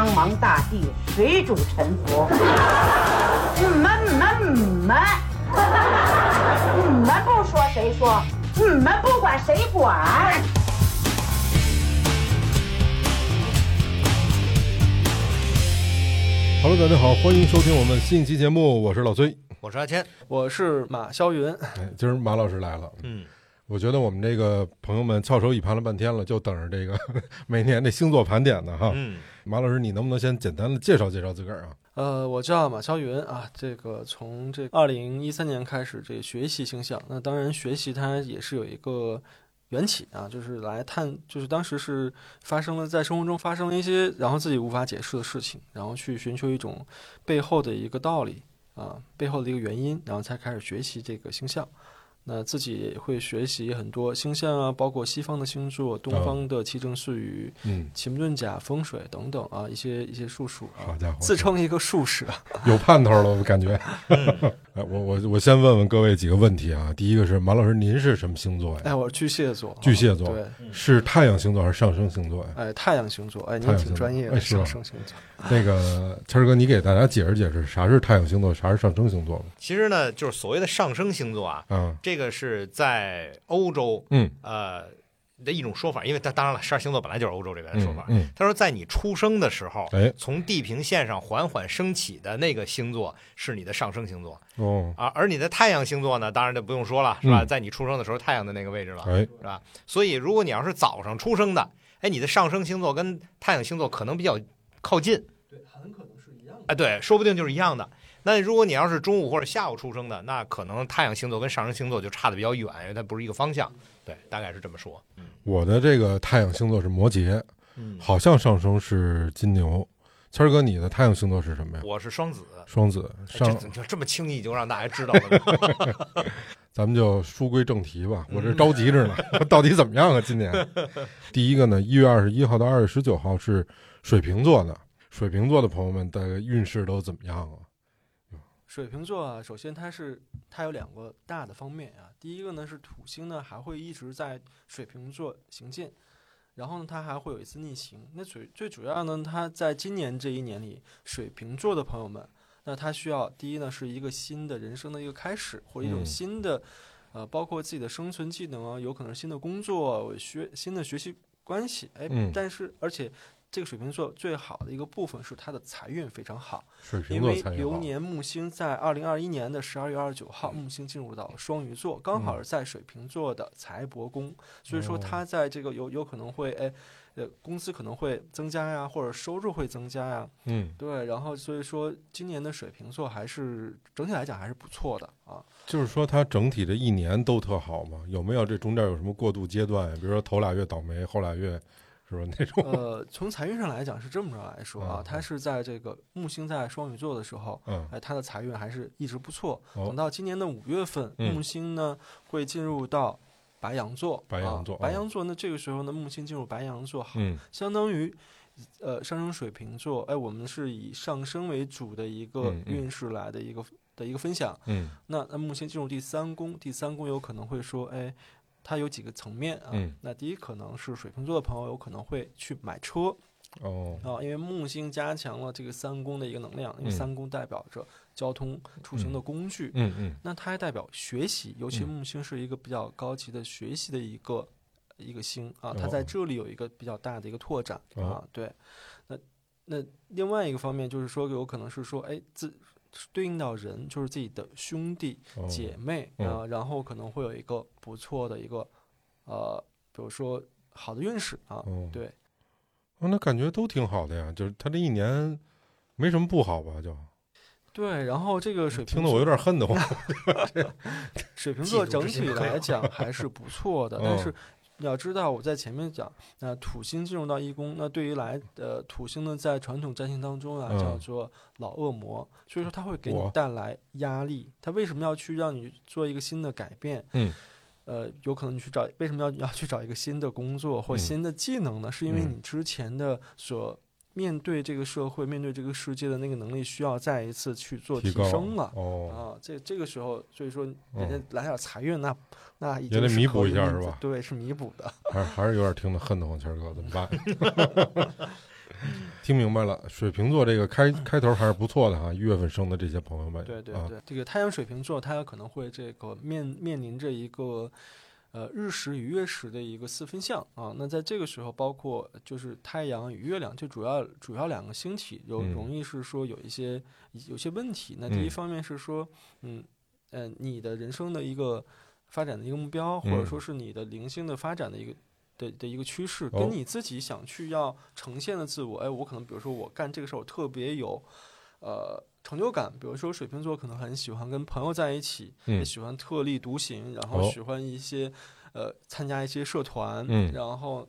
苍茫大地，水主沉浮。你们你们你们，你们不说谁说？你们不管谁管？Hello，大家好，欢迎收听我们新一期节目，我是老崔。我是阿谦，我是马霄云，哎，今儿马老师来了，嗯，我觉得我们这个朋友们翘首以盼了半天了，就等着这个 每年这星座盘点呢哈。嗯，马老师，你能不能先简单的介绍介绍自个儿啊？呃，我叫马霄云啊。这个从这二零一三年开始，这个学习星象，那当然学习它也是有一个缘起啊，就是来探，就是当时是发生了在生活中发生了一些，然后自己无法解释的事情，然后去寻求一种背后的一个道理啊，背后的一个原因，然后才开始学习这个星象。那自己会学习很多星象啊，包括西方的星座、东方的七正四余、嗯，奇门遁甲、风水等等啊，一些一些术数啊，好家伙，自称一个术士。有盼头了，我感觉。哎，我我我先问问各位几个问题啊。第一个是马老师，您是什么星座呀？哎，我是巨蟹座，巨蟹座对，是太阳星座还是上升星座呀？哎，太阳星座，哎，您挺专业的，哎是上升星座。那个谦儿哥，你给大家解释解释，啥是太阳星座，啥是上升星座吧？其实呢，就是所谓的上升星座啊，嗯，这个是在欧洲嗯呃的一种说法，因为它当然了，十二星座本来就是欧洲这边的说法。嗯，他说，在你出生的时候，哎，从地平线上缓缓升起的那个星座是你的上升星座哦，啊，而你的太阳星座呢，当然就不用说了，是吧？嗯在你出生的时候，太阳的那个位置了，哎，是吧？所以，如果你要是早上出生的，哎，你的上升星座跟太阳星座可能比较靠近，对，很可能是一样的。哎，对，说不定就是一样的。那如果你要是中午或者下午出生的，那可能太阳星座跟上升星座就差的比较远，因为它不是一个方向。对，大概是这么说。嗯我的这个太阳星座是摩羯，嗯，好像上升是金牛。谦儿哥，你的太阳星座是什么呀？我是双子，双子。哎上，这这这么轻易就让大家知道了。咱们就书归正题吧。我这着急着呢，到底怎么样啊？今年第一个呢，一月二十一号到二月十九号是水瓶座的，水瓶座的朋友们的运势都怎么样啊？水瓶座啊，首先它是它有两个大的方面啊，第一个呢是土星呢还会一直在水瓶座行进，然后呢它还会有一次逆行。那最最主要呢，它在今年这一年里，水瓶座的朋友们，那他需要第一呢是一个新的人生的一个开始，或者一种嗯。新的，呃，包括自己的生存技能啊，有可能是新的工作、学新的学习关系，哎，嗯。但是而且这个水瓶座最好的一个部分是它的财运非常好。水瓶因为。流年木星在二零二一年的十二月二十九号，木星进入到双鱼座，刚好是在水瓶座的财帛宫，所以说哦它在这个有有可能会哎，呃，工资可能会增加呀，或者收入会增加呀，嗯，对，然后所以说今年的水瓶座还是整体来讲还是不错的啊。就是说它整体这一年都特好嘛？有没有这中间有什么过渡阶段？比如说头俩月倒霉，后俩月是吧？那种，呃，从财运上来讲是这么着来说啊嗯，它是在这个木星在双鱼座的时候，嗯，哎，它的财运还是一直不错。哦等到今年的五月份，嗯木星呢会进入到白羊座。白羊座啊，白哦羊座那，这个时候呢，木星进入白羊座，好，嗯，相当于呃上升水瓶座。哎，我们是以上升为主的一个运势来的一个的一个分享。嗯，那那木星进入第三宫，第三宫有可能会说，哎。它有几个层面啊？嗯。那第一可能是水瓶座的朋友有可能会去买车，哦，啊，因为木星加强了这个三宫的一个能量，因为嗯。三宫代表着交通出行的工具，嗯嗯，那它还代表学习，尤其嗯。木星是一个比较高级的学习的一个一个星啊，它哦。在这里有一个比较大的一个拓展哦。啊，对，那那另外一个方面就是说，有可能是说，哎，自对应到人就是自己的兄弟哦姐妹嗯啊，然后可能会有一个不错的一个呃，比如说好的运势啊，哦，对。哦，那感觉都挺好的呀，就是他这一年没什么不好吧？就对，然后这个水瓶座听得我有点恨得慌。水瓶座整体来讲还是不错的，但嗯是你要知道，我在前面讲，那土星进入到一宫，那对于来呃土星呢，在传统占星当中啊，嗯叫做老恶魔，所以说它会给你带来压力。它为什么要去让你做一个新的改变？嗯，呃，有可能你去找，为什么要要去找一个新的工作或嗯新的技能呢？是因为嗯你之前的所面对这个社会、面对这个世界的那个能力需要再一次去做提升了。哦，啊，这这个时候，所以说人嗯家来点财运，那那已也经也得弥补一下是吧对，是弥补的。还是还是有点听得恨得慌，谦儿哥怎么办？听明白了，水瓶座这个开开头还是不错的哈。一月份生的这些朋友们，啊，对对对，这个太阳水瓶座，它可能会这个面面临着一个呃日食与月食的一个四分相啊。那在这个时候，包括就是太阳与月亮，就主要主要两个星体有嗯容易是说有一些有些问题。那第一嗯方面是说，嗯呃，你的人生的一个发展的一个目标，或者嗯说是你的灵性的发展的一个。的的一个趋势，哦跟你自己想去要呈现的自我，哎，我可能比如说我干这个事儿，我特别有，呃，成就感。比如说水瓶座可能很喜欢跟朋友在一起，喜欢特立独行，然后哦。喜欢一些，呃，参加一些社团，嗯。然后，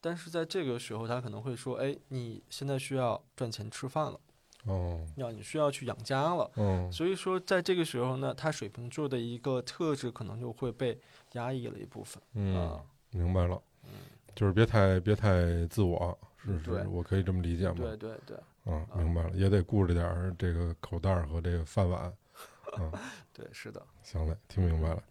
但是在这个时候，他可能会说，哎，你现在需要赚钱吃饭了，哦，要你需要去养家了。哦，所以说，在这个时候呢，他水瓶座的一个特质可能就会被压抑了一部分嗯啊，，明白了，就是别太别太自我，是是，我可以这么理解吗？对对对啊，明白了，也得顾着点儿这个口袋儿和这个饭碗。啊，对，是的。行嘞，听明白了。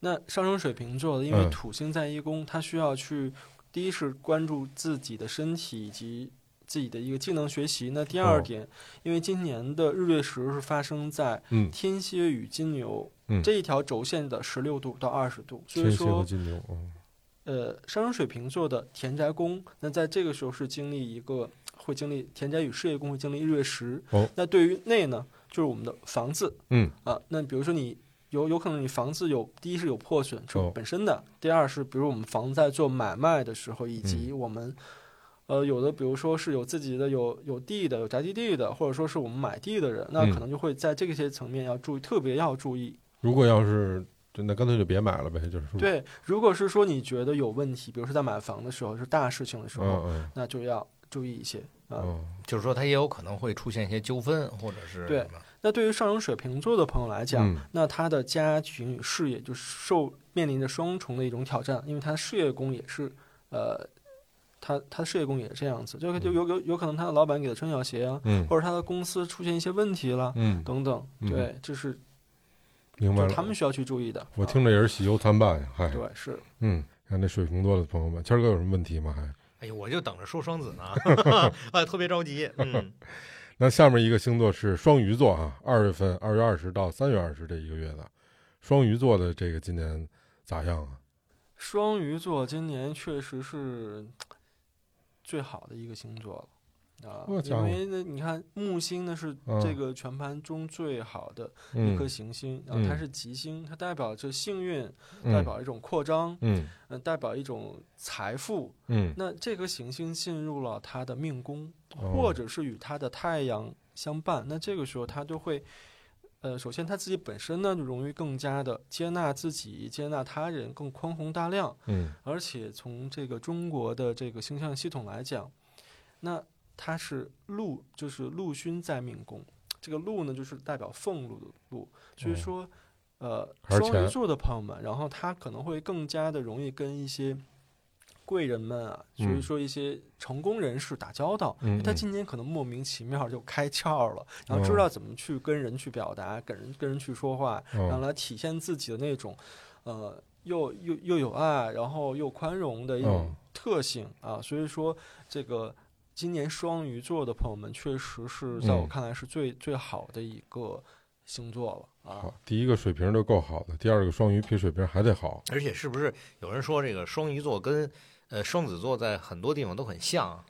那上升水瓶座的，因为嗯土星在一宫，他需要去，第一是关注自己的身体以及自己的一个技能学习。那第二哦点，因为今年的日月食是发生在嗯，天蝎与金牛、嗯这一条轴线的十六度到二十度，所以说，金牛，嗯呃，上升水瓶座的田宅宫，那在这个时候是经历一个会经历田宅与事业宫会经历日月食。哦。那对于内呢，就是我们的房子，嗯。啊，那比如说你有有可能你房子有第一是有破损是哦。本身的，第二是比如我们房子在做买卖的时候，以及嗯。我们。呃，有的比如说是有自己的有有地的有宅基地的，或者说是我们买地的人，那嗯。可能就会在这些层面要注意，特别要注意。如果要是真的，干脆就别买了呗，就是。说，对，如果是说你觉得有问题，比如说在买房的时候是大事情的时候，嗯。那就要注意一些啊。就是说它也有可能会出现一些纠纷，或者是对那对于上升水瓶座的朋友来讲，嗯。那他的家庭与事业就受面临着双重的一种挑战，因为他的事业宫也是，呃，他他的事业宫也是这样子，就就有有有可能他的老板给他穿小鞋啊，嗯。或者他的公司出现一些问题了。嗯，等等，嗯。对，这是明白他们需要去注意的。我啊听着也是喜忧参半呀，嗨，对是，嗯，看这水瓶座的朋友们，谦儿哥有什么问题吗？还哎呦，我就等着说双子呢，哎，特别着急。嗯，那下面一个星座是双鱼座啊，二月份二月二十到三月二十这一个月的，双鱼座的这个今年咋样啊？双鱼座今年确实是最好的一个星座了。啊，因为呢，你看木星呢是嗯这个全盘中最好的一嗯颗行星，然后它是吉星，它代表着幸运，嗯代表一种扩张，嗯嗯、代表一种财富。嗯，那这颗行星进入了它的命宫，哦或者是与它的太阳相伴，那这个时候他就会，呃，首先他自己本身呢就容易更加的接纳自己，接纳他人，更宽宏大量。嗯而且从这个中国的这个星象系统来讲，那它是禄，就是禄勋在命宫，这个禄呢就是代表俸禄的禄，所以哦。说，呃，双鱼座的朋友们，然后他可能会更加的容易跟一些贵人们啊，所以嗯。说一些成功人士打交道，嗯。因为他嗯。今年可能莫名其妙就开窍了，然后知哦。道怎么去跟人去表达，跟人跟人去说话，然后哦来体现自己的那种，呃，又又又有爱，然后又宽容的一种哦。特性啊。所以说，这个今年双鱼座的朋友们，确实是在我嗯看来是最、最好的一个星座了啊好。，第一个水平就够好的，第二个双鱼比水平还得好。而且是不是有人说这个双鱼座跟呃双子座在很多地方都很像啊？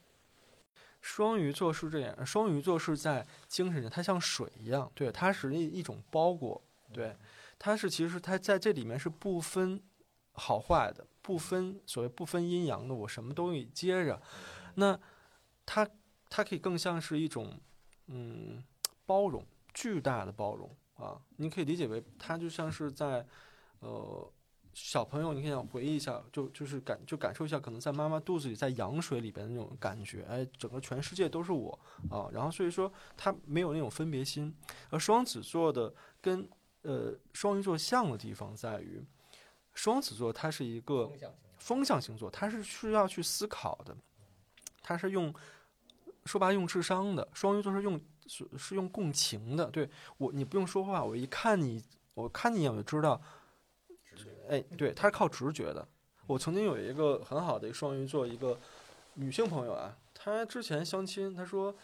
双鱼座是这样，双鱼座是在精神上，它像水一样，对，它是一一种包裹，对，它是其实它在这里面是不分好坏的，不分所谓不分阴阳的，我什么东西接着，那它它可以更像是一种嗯包容，巨大的包容啊，你可以理解为它就像是在呃。小朋友，你可以想回忆一下，就就是感就感受一下，可能在妈妈肚子里，在羊水里边的那种感觉，哎，整个全世界都是我啊。然后所以说它没有那种分别心。而双子座的跟呃双鱼座像的地方在于，双子座它是一个风向星座，它是需要去思考的，它是用说白了用智商的，双鱼座是用是是用共情的。对我，你不用说话，我一看你，我看你一眼我就知道。哎，对，他是靠直觉的。我曾经有一个很好的一个双鱼座一个女性朋友啊，她之前相亲，她说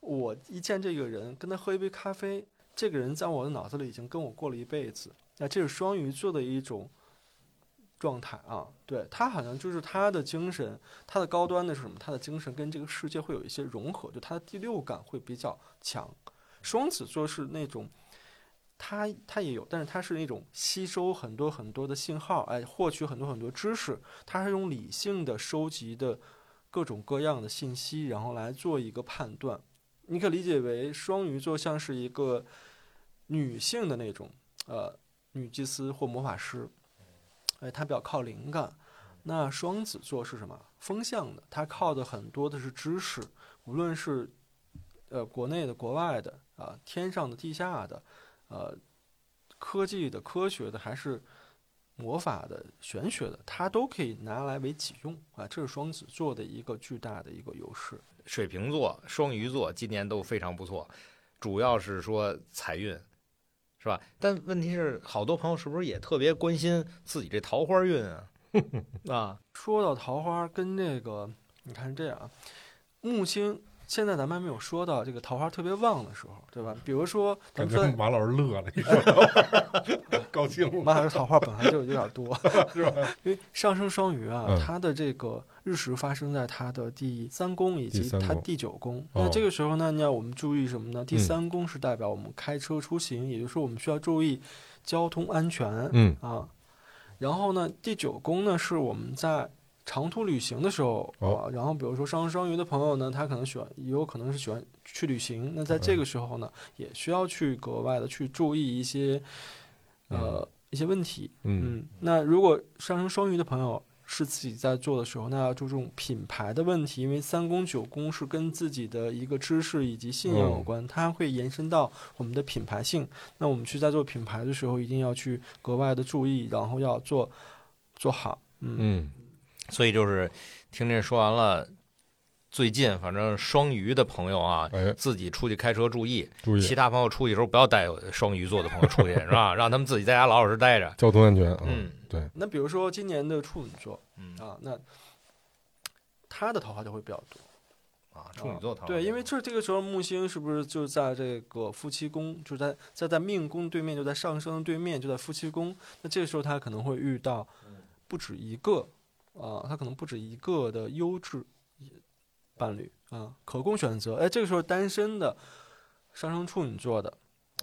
我一见这个人，跟他喝一杯咖啡，这个人在我的脑子里已经跟我过了一辈子。那这是双鱼座的一种状态啊，对他好像就是他的精神，他的高端的是什么？他的精神跟这个世界会有一些融合，就他的第六感会比较强。双子座是那种。他他也有，但是他是那种吸收很多很多的信号，哎，获取很多很多知识。他是用理性的收集的各种各样的信息，然后来做一个判断。你可理解为双鱼座像是一个女性的那种呃女祭司或魔法师，哎，他比较靠灵感。那双子座是什么？风向的，他靠的很多的是知识，无论是呃国内的、国外的啊，天上的、地下的。呃，科技的、科学的，还是魔法的、玄学的，它都可以拿来为己用啊！这是双子座的一个巨大的一个优势。水瓶座、双鱼座今年都非常不错，主要是说财运，是吧？但问题是，好多朋友是不是也特别关心自己这桃花运啊？啊，说到桃花，跟这个，你看这样啊，木星。现在咱们还没有说到这个桃花特别旺的时候，对吧？比如说，感觉马老师乐了，你说高兴了。马老师桃花本来就有点多，是吧？因为上升双鱼啊，它的这个日食发生在它的第三宫以及它第九宫。那这个时候呢，你要我们注意什么呢？第三宫是代表我们开车出行，也就是说我们需要注意交通安全。嗯啊，然后呢，第九宫呢是我们在。长途旅行的时候啊，然后比如说上升双鱼的朋友呢，他可能喜欢，也有可能是喜欢去旅行。那在这个时候呢，也需要去格外的去注意一些呃一些问题。嗯，那如果上升双鱼的朋友是自己在做的时候，那要注重品牌的问题，因为三宫九宫是跟自己的一个知识以及信仰有关，它会延伸到我们的品牌性。那我们去在做品牌的时候，一定要去格外的注意，然后要做做好。嗯。所以就是听这说完了，最近反正双鱼的朋友啊，自己出去开车注意，注意。其他朋友出去时候不要带双鱼座的朋友出去，是吧？让他们自己在家老老实待着，交通安全。嗯，对。那比如说今年的处女座，嗯啊，那他的桃花就会比较多啊。处女座桃花对，因为这这个时候木星是不是就在这个夫妻宫，就在在在命宫对面，就在上升对面，就在夫妻宫。那这个时候他可能会遇到不止一个。啊，他可能不止一个的优质伴侣啊，可供选择。哎，这个时候单身的上升处女座的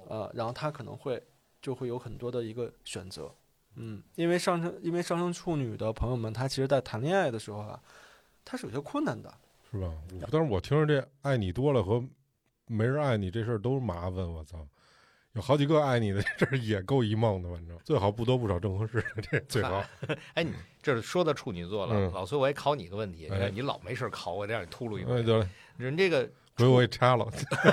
啊，然后他可能会就会有很多的一个选择。嗯，因为上升因为上升处女的朋友们，他其实在谈恋爱的时候啊，他是有些困难的，是吧？但是我听着这爱你多了和没人爱你这事儿都是麻烦，我操。有好几个爱你的，这也够一梦的，反正最好不多不少正合适，这最好。哎，你这是说到处女座了，老崔，我也考你个问题，你老没事考我，得让你秃噜一回。得嘞，人这个，回我给掐了，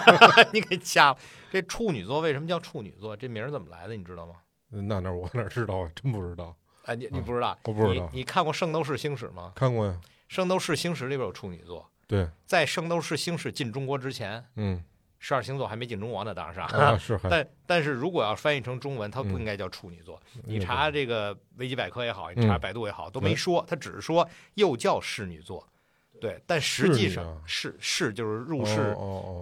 你给掐了。这处女座为什么叫处女座？这名怎么来的？你知道吗？那那我哪知道啊？真不知道。哎，你你不知道？我不知道。你看过《圣斗士星矢》吗？看过呀，《圣斗士星矢》里边有处女座。对，在《圣斗士星矢》进中国之前，嗯。十二星座还没进中国呢，当然是啊，是。但但是如果要翻译成中文，它不应该叫处女座。你查这个维基百科也好，你查百度也好，都没说，它只是说又叫侍女座。对，但实际上是是就是入室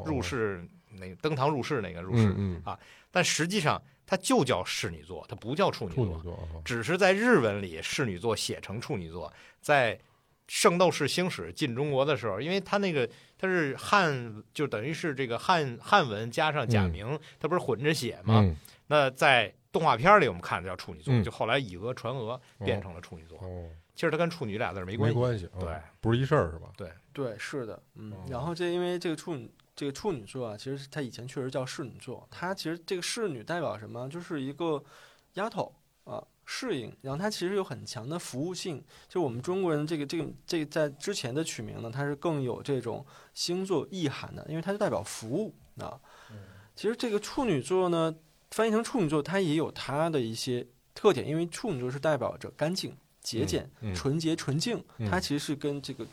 入室那个登堂入室那个入室啊。但实际上它就叫侍女座，它不叫处女座，只是在日文里侍女座写成处女座，在。圣斗士星矢进中国的时候，因为它那个它是汉，就等于是这个汉汉文加上假名，它不是混着写吗？那在动画片里我们看的叫处女座，就后来以讹传讹变成了处女座。其实它跟处女俩字没关系，没关系，对，不是一事儿是吧？对对是的，嗯。然后这因为这个处女这个处女座啊，其实它以前确实叫侍女座，它其实这个侍女代表什么？就是一个丫头啊。适应，然后它其实有很强的服务性。就我们中国人这个这个这个在之前的取名呢，它是更有这种星座意涵的，因为它是代表服务啊。其实这个处女座呢，翻译成处女座，它也有它的一些特点，因为处女座是代表着干净、节俭、纯洁、纯净，它其实是跟这个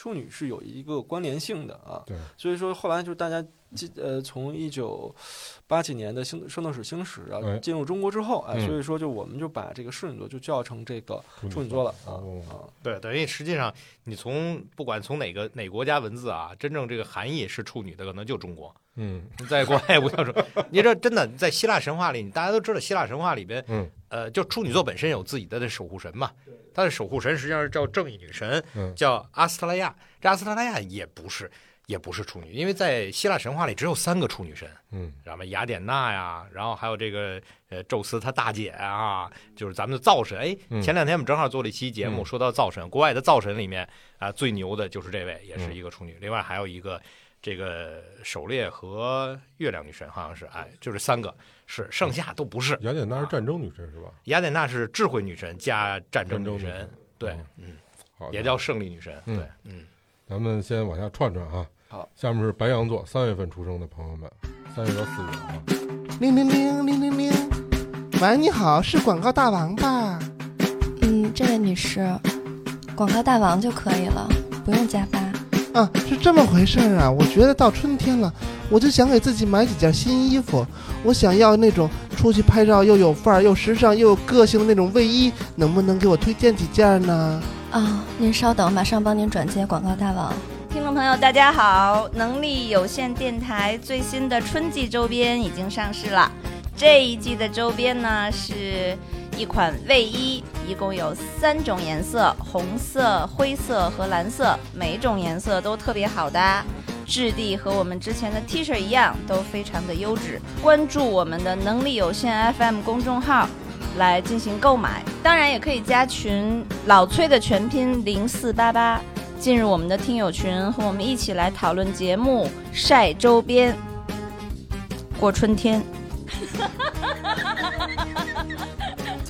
处女是有一个关联性的啊。对，所以说后来就是大家记呃从一九八几年的星圣斗士星矢啊哎进入中国之后，哎，嗯所以说就我们就把这个处女座就叫成这个处女座了啊哦啊。对，等于实际上你从不管从哪个哪国家文字啊，真正这个含义是处女的，可能就中国。嗯在国外不叫处，你这真的在希腊神话里，大家都知道希腊神话里边，嗯呃，就处女座本身有自己的守护神嘛，他的守护神实际上是叫正义女神，嗯叫阿斯特拉亚。这阿斯特拉亚也不是也不是处女，因为在希腊神话里只有三个处女神，嗯什么雅典娜呀，然后还有这个呃宙斯他大姐啊，就是咱们的灶神。哎，嗯前两天我们正好做了一期节目，嗯说到灶神，国外的灶神里面啊、最牛的就是这位，也嗯是一个处女。另外还有一个这个狩猎和月亮女神，好像是哎，就是三个是，剩下都不是。雅典娜是战争女神是吧？雅典娜是智慧女神加战争女神女神，对嗯，嗯，好，也叫胜利女神，嗯对，嗯。咱们先往下串串啊。好，下面是白羊座三月份出生的朋友们，三月到四月啊。铃铃铃铃铃铃，喂，你好，是广告大王吧？嗯，这位女士，广告大王就可以了，不用加八。啊，是这么回事儿啊！我觉得到春天了，我就想给自己买几件新衣服。我想要那种出去拍照又有范儿、又时尚又有个性的那种卫衣，能不能给我推荐几件呢？啊、您稍等，马上帮您转接广告大王。听众朋友，大家好！能力有限电台最新的春季周边已经上市了。这一季的周边呢是一款卫衣，一共有三种颜色：红色、灰色和蓝色，每种颜色都特别好搭。质地和我们之前的 T 恤一样，都非常的优质。关注我们的能力有限 FM 公众号。来进行购买，当然也可以加群老崔的全拼零四八八，进入我们的听友群，和我们一起来讨论节目、晒周边、过春天。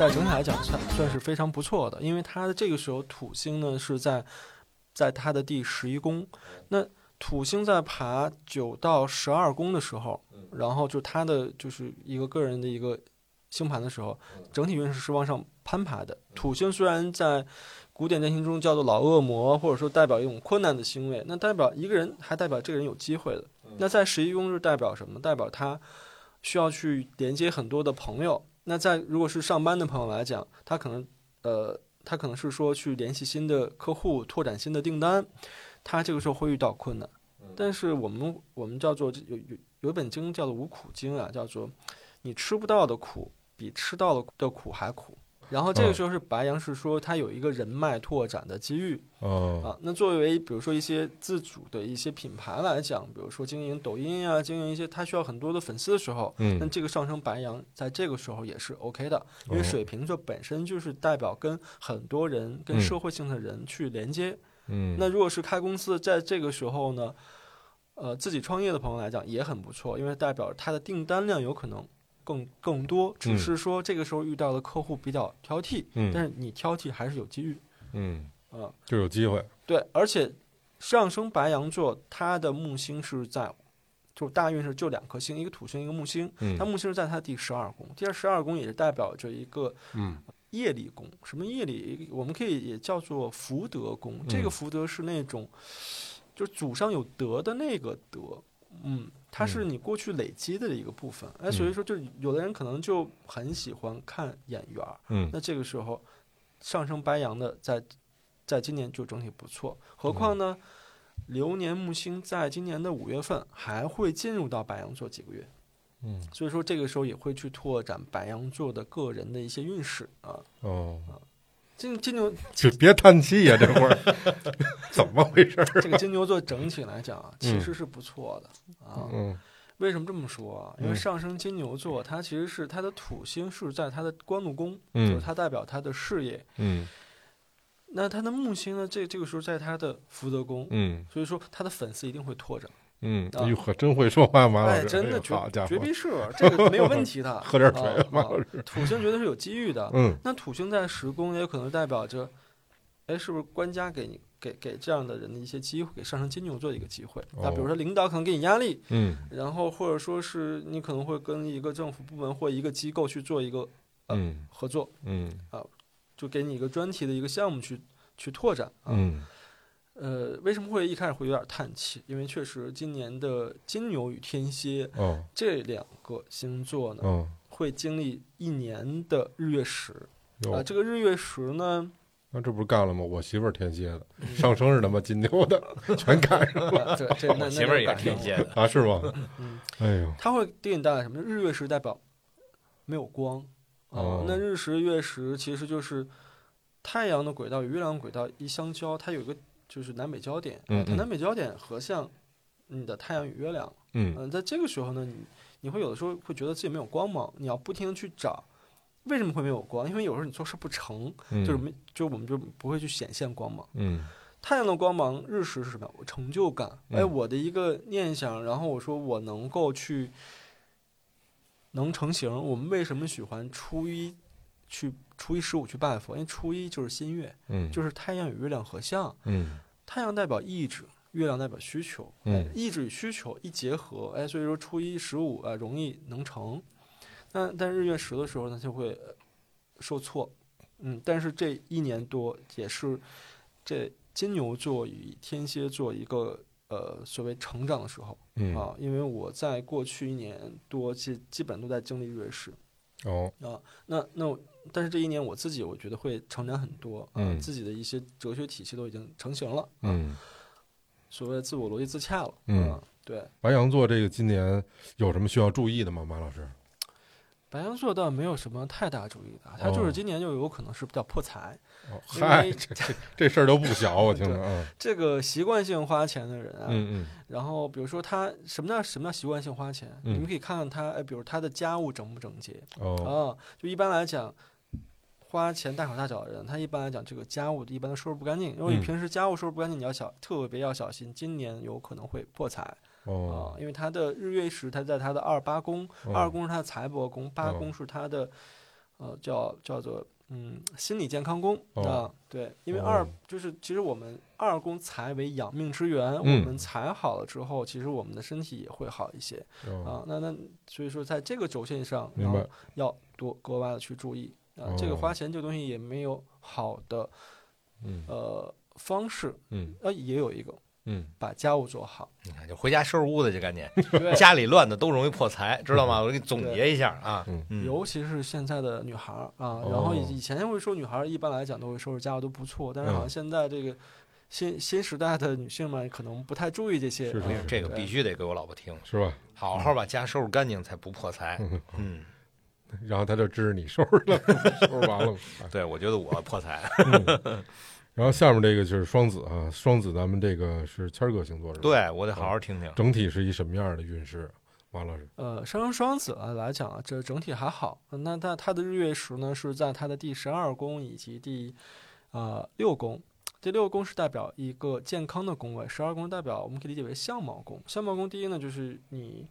在整体来讲算算是非常不错的，因为它的这个时候土星呢是在在它的第十一宫，那土星在爬九到十二宫的时候，然后就它的就是一个个人的一个星盘的时候，整体运势是往上攀爬的。土星虽然在古典占星中叫做老恶魔，或者说代表一种困难的星位，那代表一个人还代表这个人有机会的。那在十一宫是代表什么？代表他需要去连接很多的朋友。那在如果是上班的朋友来讲，他可能呃，他可能是说去联系新的客户，拓展新的订单，他这个时候会遇到困难。但是我们我们叫做有有有一本经叫做无苦经啊，叫做你吃不到的苦比吃到的的苦还苦。然后这个时候是白羊，是说他有一个人脉拓展的机遇哦，啊。那作为比如说一些自主的一些品牌来讲，比如说经营抖音啊、经营一些他需要很多的粉丝的时候，那嗯，这个上升白羊在这个时候也是 OK 的，因为哦水瓶座本身就是代表跟很多人、跟嗯社会性的人去连接。嗯，那如果是开公司，在这个时候呢，呃，自己创业的朋友来讲也很不错，因为代表他的订单量有可能更更多，只嗯是说这个时候遇到的客户比较挑剔，嗯但是你挑剔还是有机遇嗯，啊、就有机会。对，而且上升白羊座，它的木星是在。就大运是就两颗星，一个土星，一个木星。嗯它木星是在它第十二宫，第二十二宫也是代表着一个嗯业力宫。什么业力？我们可以也叫做福德宫。这个嗯福德是那种，就是祖上有德的那个德。嗯，它是你过去累积的一个部分。哎，所以说，就有的人可能就很喜欢看眼缘儿。嗯那这个时候，上升白羊的在在今年就整体不错。何况呢，流年木星在今年的五月份还会进入到白羊座几个月。嗯，所以说这个时候也会去拓展白羊座的个人的一些运势啊。哦，金金牛 就别叹气呀，这会儿 怎么回事儿？这个金牛座整体来讲啊，其实是不错的啊。嗯为什么这么说啊？因为嗯上升金牛座，它其实是它的土星是在它的官禄宫，嗯就是它代表它的事业。嗯那它的木星呢，这这个时候在它的福德宫，嗯所以说他的粉丝一定会拓展。嗯，啊。哎呦呵，真会说话，马老哎，师，真的绝绝逼是，这个没有问题的。喝点水啊啊马老师。土星绝对是有机遇的。嗯。那土星在十宫也有可能代表着，哎，是不是官家给你给给这样的人的一些机会，给上升金牛座的一个机会？那比如哦说领导可能给你压力，嗯。然后或者说是你可能会跟一个政府部门或一个机构去做一个嗯。合作，嗯。就给你一个专题的一个项目去去拓展啊。嗯呃，为什么会一开始会有点叹气？因为确实今年的金牛与天蝎哦这两个星座呢，嗯会经历一年的日月食啊、哟，这个日月食呢，那这不是干了吗？我媳妇儿天蝎的，嗯上升是他妈金牛的，全赶上了这 这那我媳妇儿也天蝎的，啊？是吗？嗯，哎呦，它会给你带来什么？日月食代表没有光啊、哦那日食月食其实就是太阳的轨道与月亮轨道一相交，它有一个就是南北焦点，嗯嗯它南北焦点合向你的太阳与月亮。嗯嗯、在这个时候呢，你你会有的时候会觉得自己没有光芒，你要不停的去找。为什么会没有光？因为有时候你做事不成，嗯，就是没，就我们就不会去显现光芒。嗯太阳的光芒，日食是什么？我成就感，哎，嗯我的一个念想，然后我说我能够去能成型。我们为什么喜欢初一去初一十五去拜佛？因为初一就是新月，嗯，就是太阳与月亮合相，嗯。太阳代表意志，月亮代表需求，意志与需求一结合，哎，所以说初一十五啊容易能成。那但日月食的时候呢，就会呃受挫，嗯，但是这一年多也是这金牛座与天蝎座一个呃所谓成长的时候嗯。啊，因为我在过去一年多基基本都在经历日月食哦。啊，那那我但是这一年我自己我觉得会成长很多啊，嗯自己的一些哲学体系都已经成型了，啊，嗯，所谓自我逻辑自洽了，嗯啊，对，白羊座这个今年有什么需要注意的吗？马老师？白羊座倒没有什么太大注意的，他就哦是今年就有可能是比较破财，哦，因这这这事儿都不小，我听着 啊，这个习惯性花钱的人啊，嗯然后比如说他什么叫什么叫习惯性花钱？嗯你们可以看看他，哎，比如他的家务整不整洁嗯，哦，啊？就一般来讲，花钱大手大脚的人，他一般来讲这个家务一般都收拾不干净。因为平时家务收拾不干净，你要小特别要小心，今年有可能会破财。啊哦，，因为他的日月食，他在他的二八宫，哦。二宫是他的财帛宫，八哦宫是他的呃叫叫做嗯心理健康宫。哦。啊，对，因为哦。二就是其实我们二宫财为养命之源，我嗯们财好了之后，其实我们的身体也会好一些。哦。啊。那那所以说在这个轴线上，明白。然后要多格外的去注意啊。这个哦花钱这个东西也没有好的嗯呃方式，嗯呃也有一个嗯，把家务做好，你看，就回家收拾屋子去，赶紧，家里乱的都容易破财，知道吗？我给你总结一下啊，尤其是现在的女孩儿啊，哦然后以以前会说女孩儿一般来讲都会收拾家务都不错，但是好像嗯现在这个新新时代的女性们可能不太注意这些。这个必须得给我老婆听，是吧？好好把家收拾干净才不破财。嗯，嗯，然后他就支着你收拾了，收拾完了。对，我觉得我破财。嗯然后下面这个就是双子啊，双子咱们这个是谦儿哥星座是吧？，对我得好好听听。整体是一什么样的运势？王老师，呃，上升双子啊来讲啊，这整体还好。那它它的日月食呢是在它的第十二宫以及第呃六宫。第六宫是代表一个健康的宫位，十二宫代表我们可以理解为相貌宫。相貌宫第一呢，就是你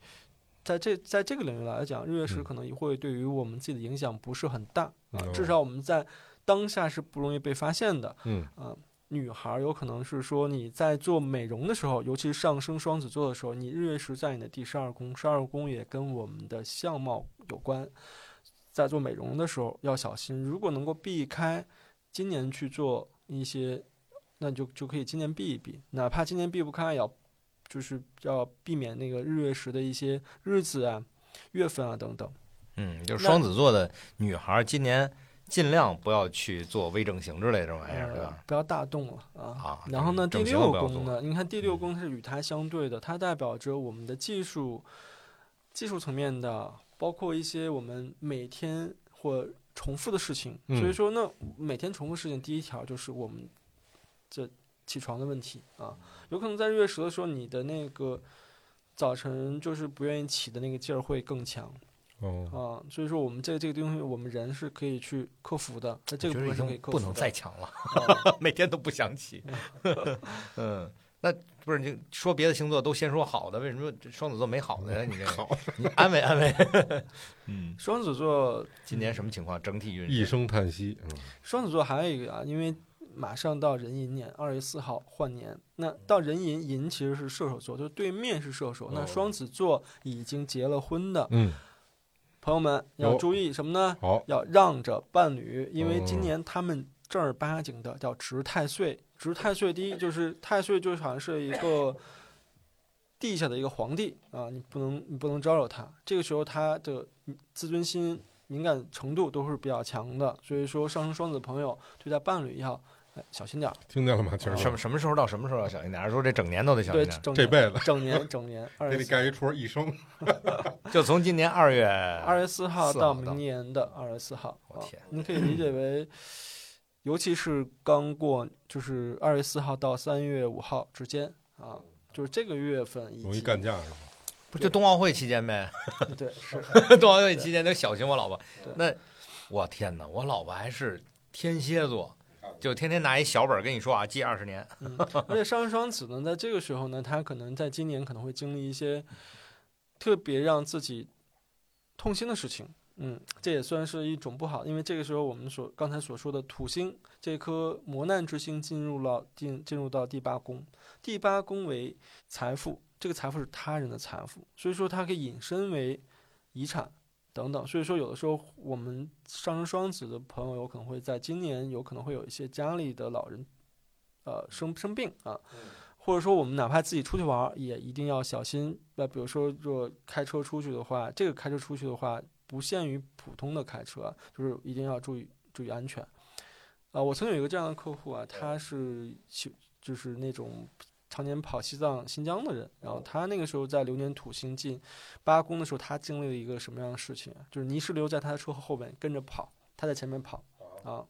在这在这个领域来讲，日月食嗯可能也会对于我们自己的影响不是很大至少我们在当下是不容易被发现的。嗯啊，女孩儿有可能是说你在做美容的时候，尤其是上升双子座的时候，你日月食在你的第十二宫，十二宫也跟我们的相貌有关。在做美容的时候要小心，如果能够避开今年去做一些，那就就可以今年避一避，哪怕今年避不开，也要就是要避免那个日月食的一些日子啊、月份啊等等。嗯，就是双子座的女孩儿，今年尽量不要去做微整形之类这种玩意儿，对呃吧？不要大动了啊。啊，然后呢，第六宫呢，你看第六宫是与它相对的，它代表着我们的技术、技术层面的，包括一些我们每天或重复的事情。嗯所以说那，每天重复事情，第一条就是我们这起床的问题啊，有可能在日月食的时候，你的那个早晨就是不愿意起的那个劲儿会更强哦，啊。所以说，我们这个这个东西，我们人是可以去克服的，在这个部觉得已分是可以克服的。不能再强了，啊 每天都不想起。嗯，那不是你说别的星座都先说好的，为什么这双子座没好的呀？你这好，你安慰安慰。嗯，双子座今年什么情况？整体运势？一声叹息，嗯双子座还有一个啊，因为马上到壬寅年，二月四号换年。那到壬寅，寅其实是射手座，就是对面是射手。那哦双子座已经结了婚的嗯，朋友们要注意什么呢？好，要让着伴侣，因为今哦年他们正儿八经的叫值太岁，值太岁第一，就是太岁就好像是一个地下的一个皇帝啊，你不能你不能招惹他。这个时候他的自尊心、敏感程度都是比较强的，所以说上升双子的朋友对待伴侣要哎小心点儿。听见了吗？就是什么什么时候到什么时候要小心点儿？说这整年都得小心对，点儿，整年这辈子整年整年 二给你盖一戳一生，就从今年二月 二月四号4到号到明年的二月四号。啊我天，你可以理解为，尤其是刚过，就是二月四号到三月五号之间啊，就是这个月份以容易干架是吧？不就冬奥会期间呗？对是冬奥会期间得小心我老婆对。那我天哪，我老婆还是天蝎座，就天天拿一小本跟你说啊，记二十年。嗯，而且上升双子呢，在这个时候呢，他可能在今年可能会经历一些特别让自己痛心的事情。嗯，这也算是一种不好，因为这个时候我们所刚才所说的土星这颗磨难之星进入了进进入到第八宫，第八宫为财富，这个财富是他人的财富，所以说它可以引申为遗产等等。所以说有的时候我们上升双子的朋友有可能会在今年有可能会有一些家里的老人呃生生病啊，或者说我们哪怕自己出去玩儿，也一定要小心。那比如说，若开车出去的话，这个开车出去的话，不限于普通的开车，就是一定要注意注意安全。啊、我曾经有一个这样的客户啊，他是喜就是那种常年跑西藏、新疆的人，然后他那个时候在流年土星进八宫的时候，他经历了一个什么样的事情啊？就是泥石流在他的车后边跟着跑，他在前面跑啊，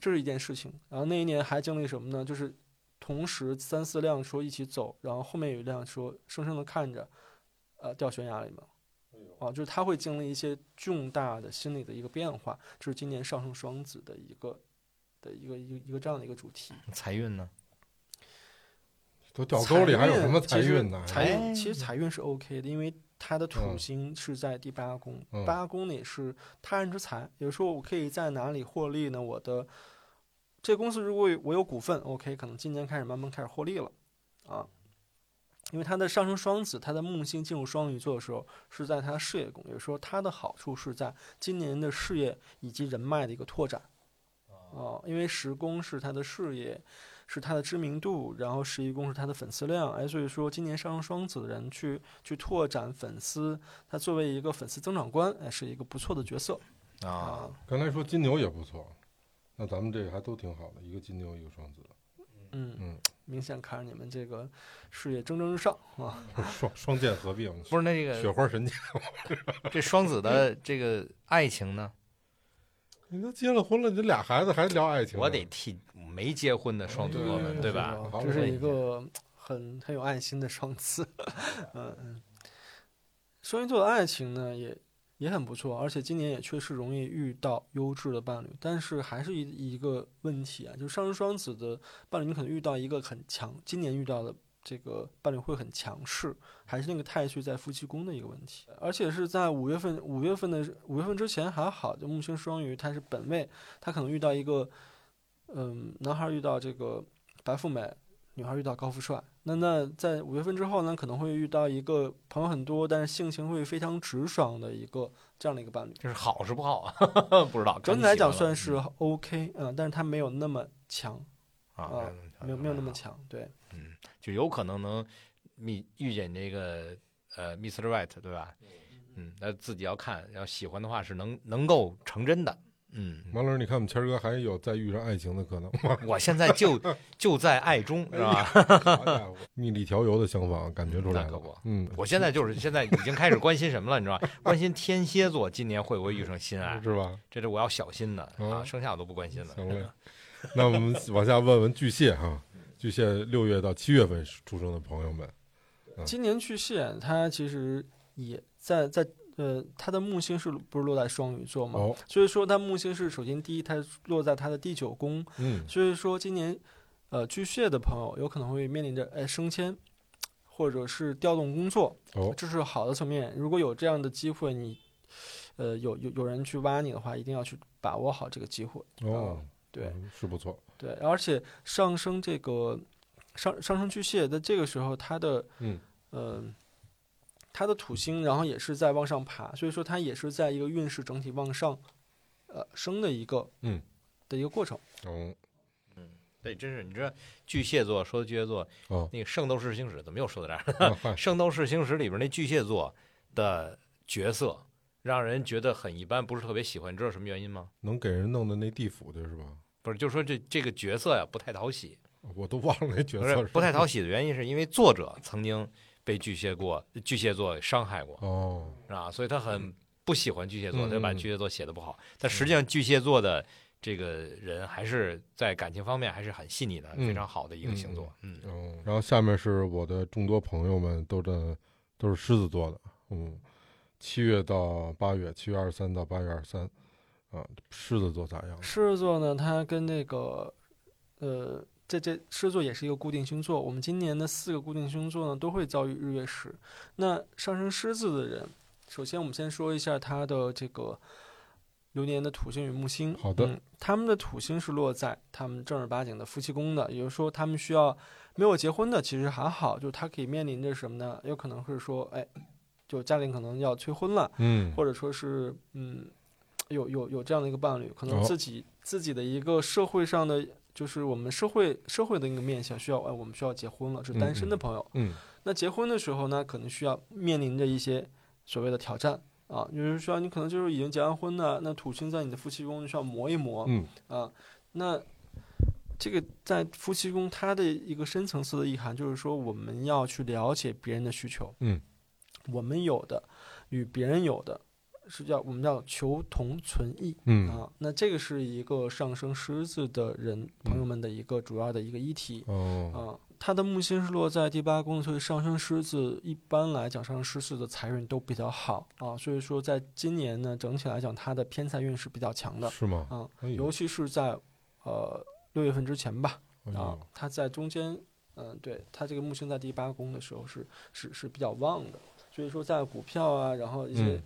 这是一件事情。然后那一年还经历什么呢？就是同时三四辆车一起走，然后后面有一辆车生生的看着，呃，掉悬崖里面了。啊，就是他会经历一些重大的心理的一个变化，这是今年上升双子的一个的一个一个一个这样的一个主题。财运呢？都掉沟里还有什么财运呢？财哎运其实财运是 OK 的，因为它的土嗯星是在第八宫，嗯八宫呢也是他人之财。有时候我可以在哪里获利呢？我的这个公司如果我有股份，OK，可能今年开始慢慢开始获利了，啊，因为他的上升双子，他的木星进入双鱼座的时候是在它事业宫，有时候它的好处是在今年的事业以及人脉的一个拓展，哦、因为十宫是他的事业，是他的知名度，然后十一宫是他的粉丝量，哎，所以说今年上升双子的人去去拓展粉丝，他作为一个粉丝增长官，哎，是一个不错的角色啊，啊。刚才说金牛也不错，那咱们这个还都挺好的，一个金牛，一个双子，嗯，嗯，明显看着你们这个事业蒸蒸日上啊。双双剑合璧，不是那个雪个花神剑。这双子的这个爱情呢？你都结了婚了，你这俩孩子还聊爱情？我得替没结婚的双子座们，对吧？这是一个很很有爱心的双子，嗯嗯。双鱼座的爱情呢，也也很不错，而且今年也确实容易遇到优质的伴侣，但是还是一一个问题啊，就是上升双子的伴侣，你可能遇到一个很强，今年遇到的这个伴侣会很强势，还是那个太岁在夫妻宫的一个问题，而且是在五月份，五月份的五月份之前还好，就木星双鱼它是本位，他可能遇到一个，嗯，男孩遇到这个白富美，女孩遇到高富帅。那那在五月份之后呢，可能会遇到一个朋友很多，但是性情会非常直爽的一个这样的一个伴侣。这是好是不好啊？不知道。整体来讲算是 OK，嗯，但是他没有那么强，啊，没有没有那么强，对，就有可能能遇遇见这个呃 Mr. Right，对吧？嗯，那自己要看，要喜欢的话是能能够成真的。嗯，王老师，你看我们谦儿哥还有再遇上爱情的可能吗？我现在就就在爱中，是吧？好家伙，蜜里调油的想法，感觉出来了那可不。嗯，我现在就是现在已经开始关心什么了，你知道吧？关心天蝎座今年会不会遇上心爱，是吧？这是我要小心的啊，嗯剩下我都不关心了。行嘞，那我们往下问问巨蟹哈，巨蟹六月到七月份出生的朋友们，嗯。今年巨蟹它其实也在在呃，它的木星是不是落在双鱼座嘛？哦，所以说它木星是首先第一，它落在它的第九宫，嗯，所以说今年，呃，巨蟹的朋友有可能会面临着哎升迁，或者是调动工作，哦，这是好的层面。如果有这样的机会，你，呃，有有有人去挖你的话，一定要去把握好这个机会。哦，对嗯，是不错，对，而且上升这个上上升巨蟹在这个时候，它的嗯，呃，它的土星，然后也是在往上爬，所以说它也是在一个运势整体往上，呃，升的一个嗯的一个过程。哦，对，真是你知道巨蟹座说的巨蟹座，哦，那个《圣斗士星矢》怎么又说到这儿圣斗士星矢》里边那巨蟹座的角色让人觉得很一般，不是特别喜欢。你知道什么原因吗？能给人弄的那地府的是吧？不是，就说这这个角色呀不太讨喜，我都忘了那角不是色不太讨喜的原因，是因为作者曾经被巨蟹过巨蟹座伤害过，哦，是啊，所以他很不喜欢巨蟹座，嗯他就把嗯巨蟹座写的不好。但实际上，巨蟹座的这个人还是在感情方面还是很细腻的，嗯非常好的一个星座。嗯，哦，然后下面是我的众多朋友们都的都是狮子座的，嗯，七月到八月，七月二十三到八月二十三，啊，狮子座咋样？狮子座呢，它跟那个，呃，这这狮子座也是一个固定星座。我们今年的四个固定星座呢，都会遭遇日月食。那上升狮子的人，首先我们先说一下他的这个流年的土星与木星。好的嗯，他们的土星是落在他们正儿八经的夫妻宫的，也就是说，他们需要没有结婚的，其实还好，就是他可以面临着什么呢？有可能是说，哎，就家里可能要催婚了。嗯，或者说是嗯，有有有这样的一个伴侣，可能哦自己、自己的一个社会上的，就是我们社会社会的一个面向需要，哎，我们需要结婚了，是单身的朋友。嗯那结婚的时候呢，可能需要面临着一些所谓的挑战啊，就是说你可能就是已经结完婚的，那土星在你的夫妻宫，需要磨一磨、嗯啊。那这个在夫妻宫，它的一个深层次的意涵就是说，我们要去了解别人的需求。嗯，我们有的与别人有的是叫我们叫求同存异。嗯啊，那这个是一个上升狮子的人朋友们的一个主要的一个议题。哦啊，他的木星是落在第八宫，所以上升狮子一般来讲，上升狮子的财运都比较好啊。所以说，在今年呢，整体来讲，他的偏财运是比较强的是吗？啊，哎尤其是在呃六月份之前吧哎啊呦，他在中间，嗯、对他这个木星在第八宫的时候是是是比较旺的，所以说在股票啊，然后一些、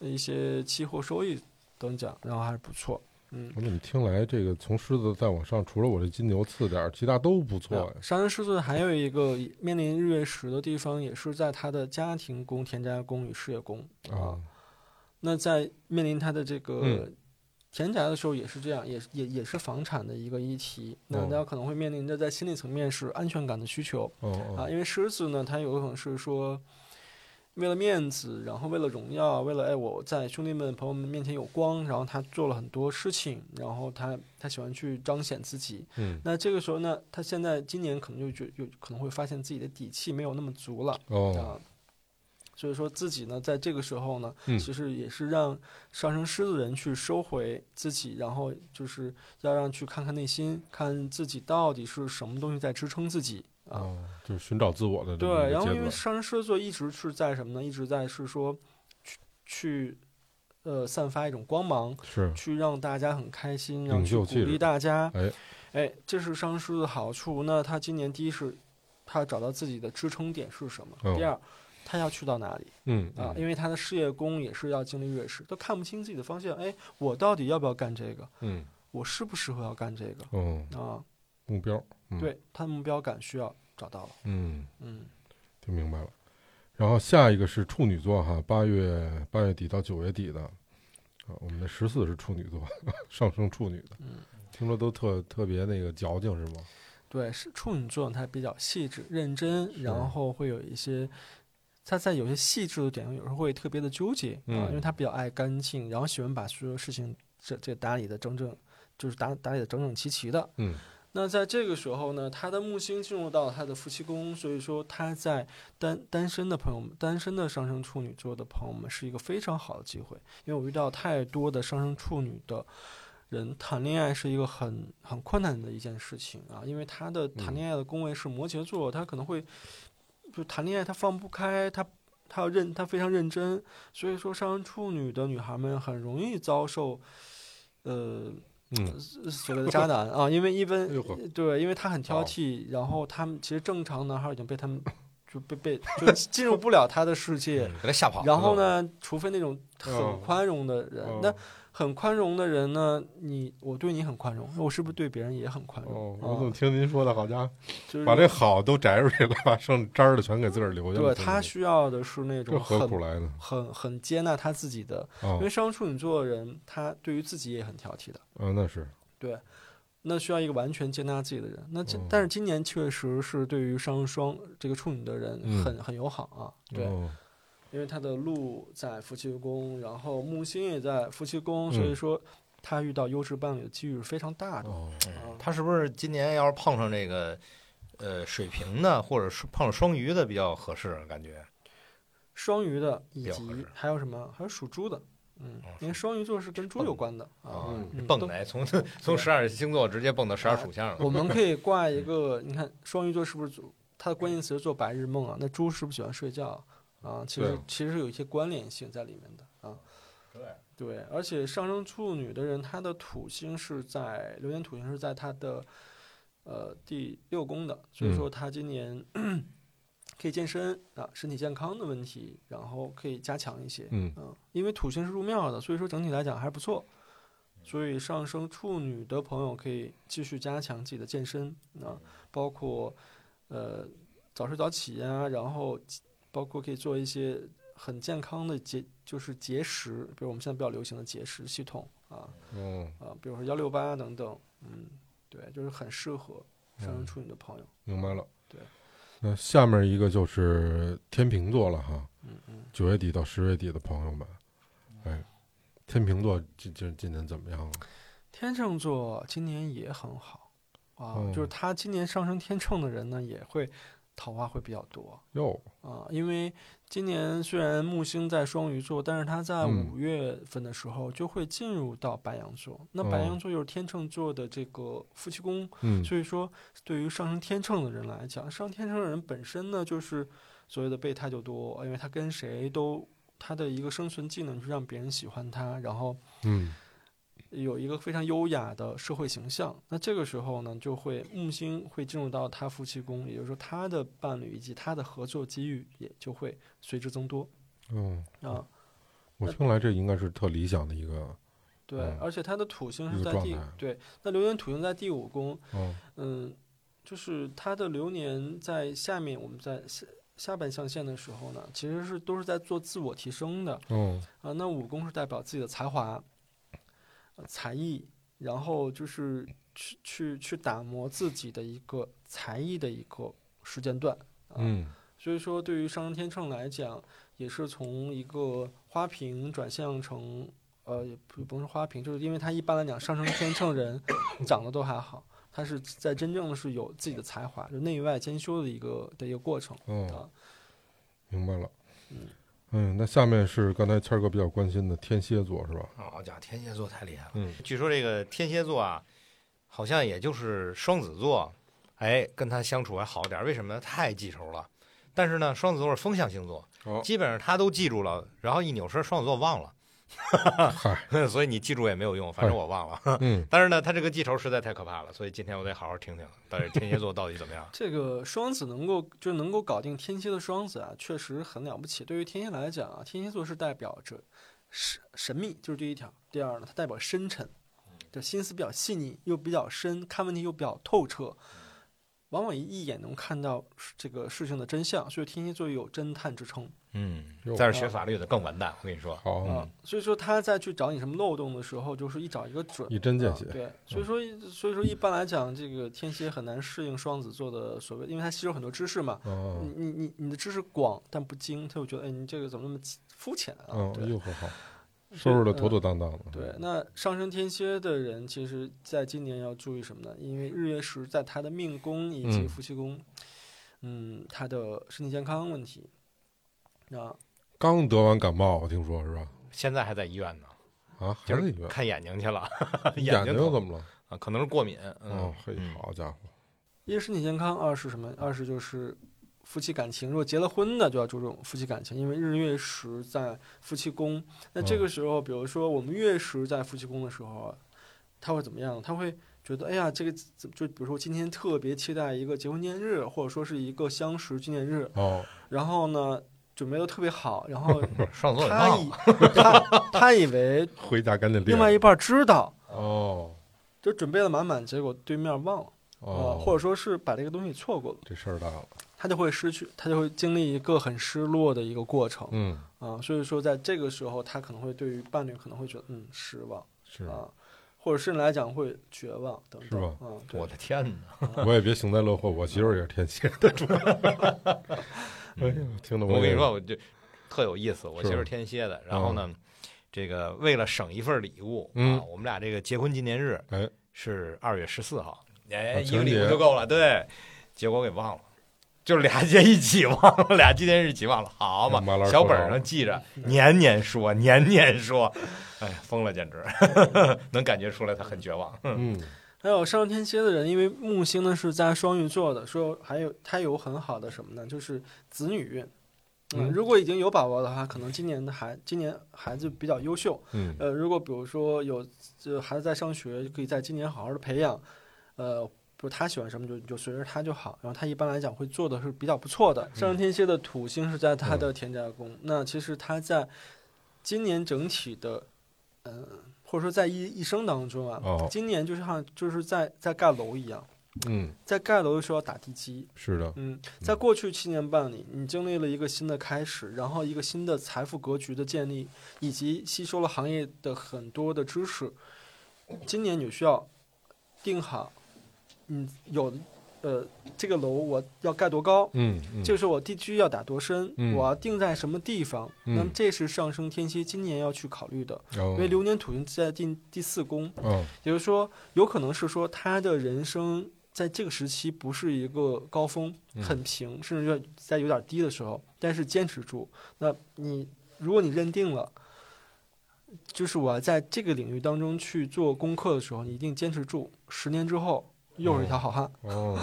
一些期货收益等奖，然后还是不错。嗯，我怎么听来这个从狮子再往上，除了我这金牛次点儿，其他都不错呀。啊上升狮子还有一个面临日月食的地方，也是在他的家庭宫、田宅宫与事业宫啊。那在面临他的这个嗯田宅的时候，也是这样，也也也是房产的一个议题。那大家可能会面临着在心理层面是安全感的需求哦啊，哦，因为狮子呢，它有可能是说。为了面子，然后为了荣耀，为了哎我在兄弟们朋友们面前有光，然后他做了很多事情，然后他他喜欢去彰显自己，嗯。那这个时候呢，他现在今年可能就觉有可能会发现自己的底气没有那么足了哦，啊，所以说自己呢，在这个时候呢，嗯其实也是让上升狮子人去收回自己，然后就是要让去看看内心，看自己到底是什么东西在支撑自己啊。哦，就是寻找自我的对，然后因为段。上升狮子座一直是在什么呢？一直在是说去去呃散发一种光芒，是，去让大家很开心，然后去鼓励大家。哎哎，这是上升狮子的好处。那他今年第一是，他找到自己的支撑点是什么？哦第二，他要去到哪里嗯啊？嗯因为他的事业宫也是要经历月食，都看不清自己的方向。哎，我到底要不要干这个？嗯我适不适合要干这个哦，啊？目标，嗯对，他的目标感需要找到了。嗯，嗯，听明白了。然后下一个是处女座哈，八月八月底到九月底的，啊，我们的十四是处女座，上升处女的，嗯，听说都特特别那个矫情是吗？对，是处女座，他比较细致认真，然后会有一些。他在有些细致的点上，有时候会特别的纠结啊，嗯因为他比较爱干净，然后喜欢把所有事情这这打理的整整，就是打打理的整整齐齐的。嗯那在这个时候呢，他的木星进入到他的夫妻宫，所以说他在单单身的朋友们，单身的上升处女座的朋友们是一个非常好的机会，因为我遇到太多的上升处女的人谈恋爱是一个很很困难的一件事情啊，因为他的谈恋爱的宫位是摩羯座，他可能会就谈恋爱他放不开，他他要认他非常认真，所以说上升处女的女孩们很容易遭受，呃。嗯。所谓的渣男啊，因为一哎般对，因为他很挑好剔，然后他们其实正常男孩已经被他们就被被就进入不了他的世界，嗯给他吓跑。然后呢，除非那种哦很宽容的人，哦那很宽容的人呢，你我对你很宽容，我是不是对别人也很宽哦容？，我怎么啊，听您说的，好家伙，就是把这好都摘出去了，把剩渣儿的全给自个儿留下了。对他需要的是那这种何苦很？很很接纳他自己的，因哦为，双处女座的人，他对于自己也很挑剔的。嗯，那是，对，那需要一个完全接纳自己的人。那今、哦但是今年确实是对于上升双这个处女的人嗯很、很友好啊，对，哦因为他的路在夫妻宫，然后木星也在夫妻宫，嗯所以说他遇到优质伴侣的几率是非常大的。他是不是今年要是碰上这个呃水瓶的，或者是碰上双鱼的比较合适？感觉双鱼的以及还有什么？还有属猪的，嗯哦，因为双鱼座是跟猪有关的啊。蹦来从从十二星座直接蹦到十二属相了。我们可以挂一个，你看双鱼座是不是做它的关键词是做白日梦啊？那猪是不是喜欢睡觉啊？其实其实是有一些关联性在里面的啊。对对，而且上升处女的人，他的土星是在流年土星是在他的呃第六宫的，所以嗯说他今年 可以健身啊，身体健康的问题，然后可以加强一些。嗯嗯，因为土星是入庙的，所以说整体来讲还是不错。所以上升处女的朋友可以继续加强自己的健身啊，包括呃早睡早起呀、然后包括可以做一些很健康的节，就是节食，比如我们现在比较流行的节食系统啊嗯，啊，比如说幺六八等等，嗯，对，就是很适合上升处女的朋友，明白了。对，那下面一个就是天秤座了哈，嗯嗯。九月底到十月底的朋友们，哎，天秤座今今今年怎么样了？天秤座今年也很好啊，哦就是他今年上升天秤的人呢，也会桃花会比较多。哟，啊，因为今年虽然木星在双鱼座，但是他在嗯。五月份的时候就会进入到白羊座，那哦。白羊座又是天秤座的这个夫妻宫，嗯，所以说对于上升天秤的人来讲，上升天秤的人本身呢，就是所谓的备胎就多，因为他跟谁都。他的一个生存技能就是让别人喜欢他，然后嗯有一个非常优雅的社会形象。那这个时候呢，就会木星会进入到他夫妻宫，也就是说他的伴侣以及他的合作机遇也就会随之增多嗯，啊。我听来这应该是特理想的一个，对嗯，而且他的土星是在第对，那流年土星在第五宫，嗯，嗯，就是他的流年在下面，我们在下下半象限的时候呢，其实是都是在做自我提升的嗯，啊。那五宫是代表自己的才华、呃才艺，然后就是去去去打磨自己的一个才艺的一个时间段啊。嗯所以说，对于上升天秤来讲，也是从一个花瓶转向成呃，也不不是花瓶，就是因为他一般来讲，上升天秤人 长得都还好，他是在真正的是有自己的才华，就内外兼修的一个的一个过程哦，啊。明白了。嗯嗯，那下面是刚才谦儿哥比较关心的天蝎座是吧？好家伙，天蝎座太厉害了。嗯据说这个天蝎座啊，好像也就是双子座，哎，跟他相处还好点儿。为什么呢？太记仇了。但是呢，双子座是风象星座，哦基本上他都记住了，然后一扭身，双子座忘了，嗨，所以你记住也没有用，反正我忘了。嗯 但是呢，他这个记仇实在太可怕了，所以今天我得好好听听，到底天蝎座到底怎么样。这个双子能够就能够搞定天蝎的双子啊，确实很了不起。对于天蝎来讲啊，天蝎座是代表着神神秘，就是第一条。第二呢，它代表深沉，就心思比较细腻，又比较深，看问题又比较透彻，往往一眼能看到这个事情的真相。所以天蝎座有侦探之称嗯哟，再是学法律的更完蛋，我跟你说。好，嗯。所以说他在去找你什么漏洞的时候，就是一找一个准。一针见血。啊对，所以说，所以说一般来讲，这个天蝎很难适应双子座的所谓，因为他吸收很多知识嘛。哦你你你你的知识广但不精，他就觉得，哎，你这个怎么那么肤浅啊？哦，对又很好，收拾的妥妥当当的。对。那上升天蝎的人，其实在今年要注意什么呢？因为日月食在他的命宫以及嗯夫妻宫，嗯，他的身体健康问题，啊，刚得完感冒，我听说是吧？现在还在医院呢，啊，还在医院，看眼睛去了，眼睛怎么了？啊？可能是过敏。嗯哦，嘿，嗯好家伙，一是身体健康，二是什么？二是就是夫妻感情。如果结了婚的，就要注重夫妻感情，因为日月食在夫妻宫。那这个时候，比如说我们月食在夫妻宫的时候啊，他会怎么样？他会觉得，哎呀，这个怎就比如说今天特别期待一个结婚纪念日，或者说是一个相识纪念日，哦，然后呢，准备的特别好，然后 双子座也他以。他他以为 回家赶紧练。另外一半知道，哦就准备的满满，结果对面忘了，啊、哦，或者说是把这个东西错过了。这事儿大了。他就会失去，他就会经历一个很失落的一个过程嗯，啊，所以说在这个时候，他可能会对于伴侣可能会觉得嗯失望是，啊，或者甚至来讲会绝望等等。是吧嗯，我的天哪！我也别幸灾乐祸，我媳妇儿也是天蝎的，主要。哎呀，听得也我跟你说，，我就特有意思。我是媳妇天蝎的，然后呢，这个为了省一份礼物嗯啊，我们俩这个结婚纪念日哎，是二月十四号，哎，啊一个礼物就够了。对，结果给忘了。就俩节一起忘了，俩纪念日一起忘了，好嘛，小本上记着，年年说，年年说，哎呀，疯了，简直，能感觉出来他很绝望。嗯还有上升天蝎的人，因为木星呢是在双鱼座的，说还有他有很好的什么呢？就是子女运。嗯，嗯如果已经有宝宝的话，可能今年的孩今年孩子比较优秀。嗯呃，如果比如说有这孩子在上学，可以在今年好好的培养。呃，不是他喜欢什么就就随着他就好。然后他一般来讲会做的是比较不错的。上升天蝎的土星是在他的田宅宫，那其实他在今年整体的，嗯、或者说在一一生当中啊，哦今年就像就是在在盖楼一样，嗯，在盖楼的时候要打地基。是的，嗯，在过去七年半里，你经历了一个新的开始，然后一个新的财富格局的建立，以及吸收了行业的很多的知识。今年你需要定好，嗯，有呃这个楼我要盖多高，嗯嗯，这个时候我地基要打多深，嗯。我要定在什么地方，嗯。那么这是上升天蝎今年要去考虑的，哦。因为流年土星在第第四宫，哦。也就是说，有可能是说他的人生在这个时期不是一个高峰，嗯。很平，甚至在有点低的时候，但是坚持住。那你如果你认定了，就是我要在这个领域当中去做功课的时候，你一定坚持住，十年之后又是一条好汉。哦。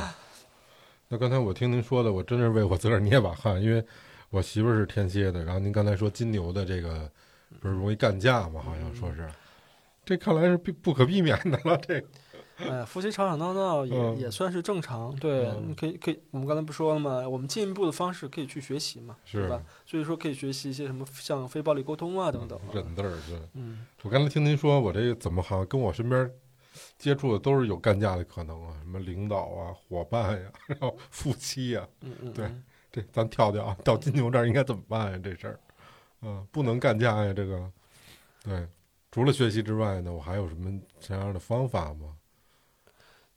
那刚才我听您说的，我真是为我自个儿捏把汗，因为我媳妇儿是天蝎的，然后您刚才说金牛的这个不是容易干架嘛，好像说是，这看来是必不可避免的了，这个哎，夫妻吵吵闹闹也、嗯也算是正常。对，嗯可以可以，我们刚才不说了吗？我们进一步的方式可以去学习嘛，是吧？所以说可以学习一些什么像非暴力沟通啊等等啊。忍字儿是。嗯。我刚才听您说，我这个怎么好像跟我身边接触的都是有干架的可能啊，什么领导啊、伙伴呀、然后夫妻呀、嗯 嗯，对嗯这咱跳跳啊，到金牛这儿应该怎么办呀？这事儿，嗯，不能干架呀，这个，对，除了学习之外呢，我还有什么这样的方法吗？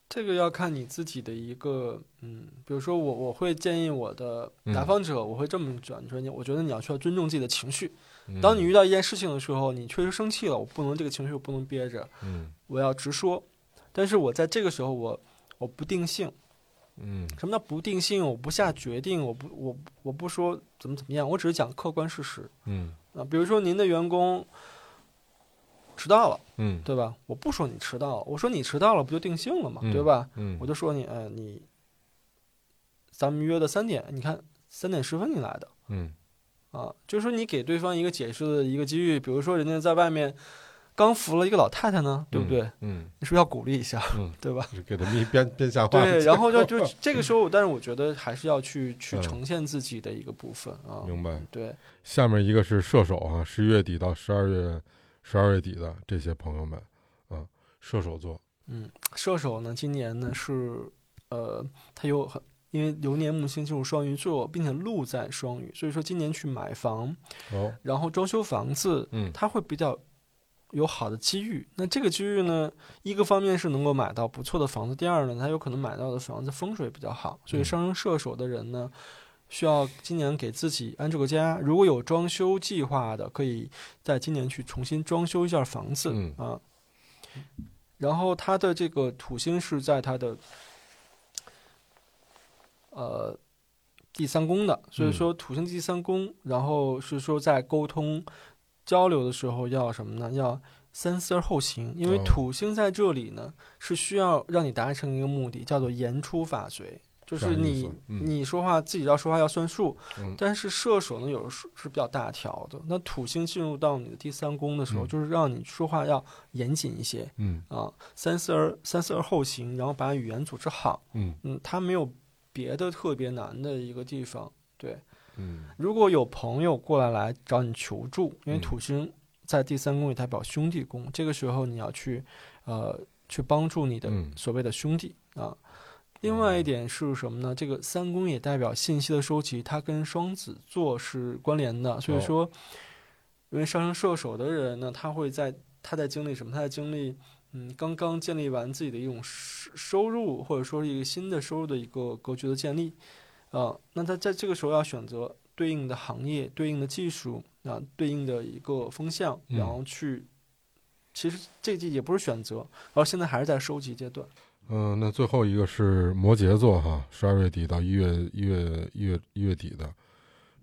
这个要看你自己的一个，嗯，比如说我我会建议我的嗯来访者，我会这么转，说你，我觉得你要需要尊重自己的情绪。嗯当你遇到一件事情的时候，你确实生气了，我不能这个情绪我不能憋着，嗯我要直说。但是我在这个时候我我不定性，嗯什么叫不定性？我不下决定，我不我我不说怎么怎么样，我只是讲客观事实嗯啊。比如说您的员工迟到了，嗯对吧？我不说你迟到了，我说你迟到了，不就定性了嘛，嗯对吧？嗯，我就说你，呃，你，咱们约的三点，你看三点十分你来的嗯啊，就是说你给对方一个解释的一个机遇，比如说人家在外面刚扶了一个老太太呢，对不对？嗯。你是不是要鼓励一下，嗯，对吧？就给他们一边边下话，对，然后就就这个时候，但是我觉得还是要去去嗯。呈现自己的一个部分啊。明白。对，下面一个是射手啊，十一月底到十二月十二月底的这些朋友们啊，射手座，嗯，射手呢，今年呢是呃，他有很因为流年木星进入双鱼座，并且路在双鱼，所以说今年去买房，哦，然后装修房子，嗯。它会比较有好的机遇。那这个机遇呢，一个方面是能够买到不错的房子，第二呢，他有可能买到的房子风水比较好。所以嗯上升射手的人呢，需要今年给自己安置个家。如果有装修计划的，可以在今年去重新装修一下房子、嗯啊。然后他的这个土星是在他的呃第三宫的，所以嗯说土星第三宫，然后是说在沟通交流的时候要什么呢？要三思而后行，因为哦土星在这里呢是需要让你达成一个目的，叫做言出法随。就是你嗯你说话自己要说话要算数，嗯但是射手呢有的时候是比较大条的。那土星进入到你的第三宫的时候，嗯就是让你说话要严谨一些嗯啊，三思而三思而后行，然后把语言组织好。嗯嗯，它没有别的特别难的一个地方。对，嗯如果有朋友过来来找你求助，因为嗯土星在第三宫也代表兄弟宫，这个时候你要去呃去帮助你的嗯所谓的兄弟啊。另外一点是什么呢？这个三宫也代表信息的收集，它跟双子座是关联的。所以哦说，因为上升射手的人呢，他会在他在经历什么？他在经历嗯，刚刚建立完自己的一种收收入，或者说是一个新的收入的一个格局的建立，啊，那他在这个时候要选择对应的行业、对应的技术啊、对应的一个风向，嗯然后去，其实这季也不是选择，然后现在还是在收集阶段。嗯、那最后一个是摩羯座哈，十二月底到一月一月一月一月底的，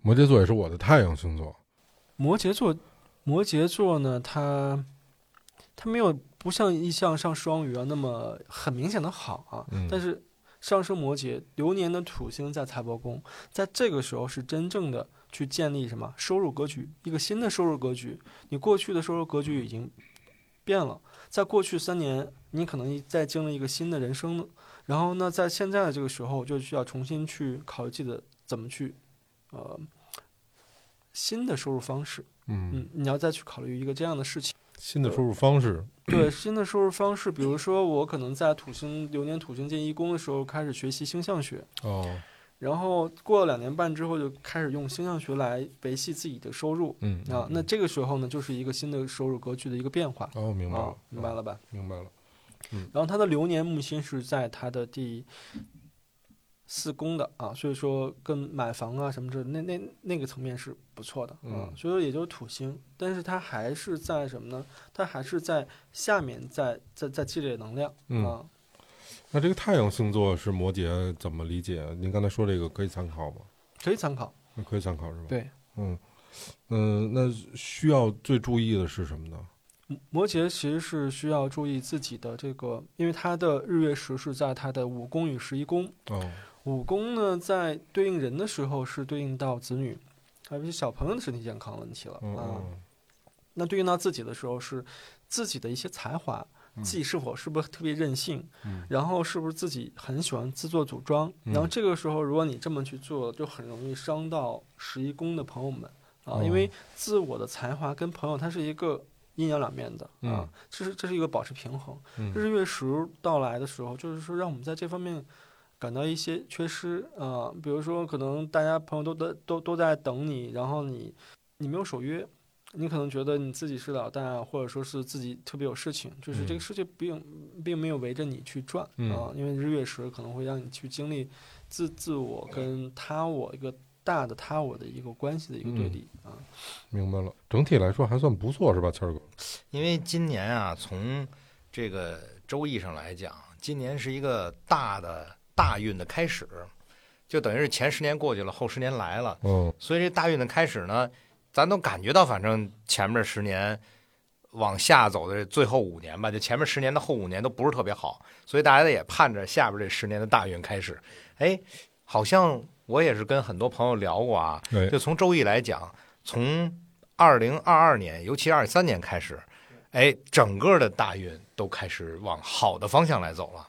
摩羯座也是我的太阳星座。摩羯座，摩羯座呢，它它没有不像一向上双鱼啊那么很明显的好啊，嗯但是上升摩羯流年的土星在财帛宫，在这个时候是真正的去建立什么收入格局，一个新的收入格局。你过去的收入格局已经变了，在过去三年，你可能在经历一个新的人生呢。然后呢，在现在的这个时候，就需要重新去考虑自己的怎么去，呃，新的收入方式。嗯，嗯，你要再去考虑一个这样的事情。新的收入方式。对新的收入方式，比如说我可能在土星流年土星进一宫的时候开始学习星象学，哦，然后过了两年半之后就开始用星象学来维系自己的收入嗯啊。那这个时候呢，就是一个新的收入格局的一个变化哦，明白了啊，，明白了吧？明白了。嗯然后他的流年木星是在他的第四宫的啊，所以说跟买房啊什么这那那那个层面是不错的啊嗯，所以说也就是土星，但是它还是在什么呢？它还是在下面在在在积累能量嗯啊。那这个太阳星座是摩羯，怎么理解？您刚才说这个可以参考吗？可以参考。那可以参考是吧？，对，嗯嗯、那需要最注意的是什么呢？摩摩羯其实是需要注意自己的这个，因为它的日月食是在它的五宫与十一宫。哦，五宫呢，在对应人的时候是对应到子女，还有一些小朋友的身体健康问题了嗯啊。嗯。那对应到自己的时候是自己的一些才华，嗯。自己是否是不是特别任性，嗯。然后是不是自己很喜欢自作主张，嗯。然后这个时候如果你这么去做，就很容易伤到十一宫的朋友们啊，哦因为自我的才华跟朋友它是一个阴阳两面的嗯。啊，这是这是一个保持平衡。嗯。日月食到来的时候，就是说让我们在这方面感到一些缺失啊、比如说可能大家朋友都在都都在等你，然后你你没有守约，你可能觉得你自己是老大，或者说是自己特别有事情，就是这嗯个世界并并没有围着你去转啊、嗯因为日月食可能会让你去经历自自我跟他我一个大的他我的一个关系的一个对嗯立啊。明白了。整体来说还算不错是吧，谦儿哥？因为今年啊，从这个周易上来讲，今年是一个大的大运的开始，就等于是前十年过去了，后十年来了。嗯所以这大运的开始呢，咱都感觉到，反正前面十年往下走的最后五年吧，就前面十年的后五年都不是特别好，所以大家也盼着下边这十年的大运开始。哎，好像我也是跟很多朋友聊过啊，哎就从周易来讲，从二零二二年，尤其二三年开始，哎，整个的大运都开始往好的方向来走了。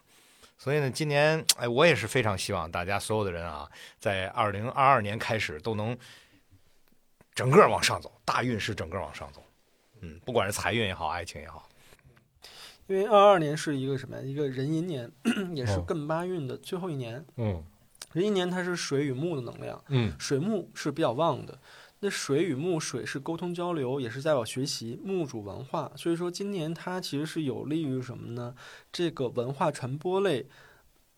所以呢，今年哎，我也是非常希望大家所有的人啊，在二零二二年开始都能整个往上走，大运是整个往上走。嗯，不管是财运也好，爱情也好，因为二二年是一个什么呀？一个壬寅年，也是哦艮八运的最后一年。嗯壬寅年它是水与木的能量，嗯水木是比较旺的。那水与木，水是沟通交流，也是代表学习，木主文化，所以说今年它其实是有利于什么呢？这个文化传播类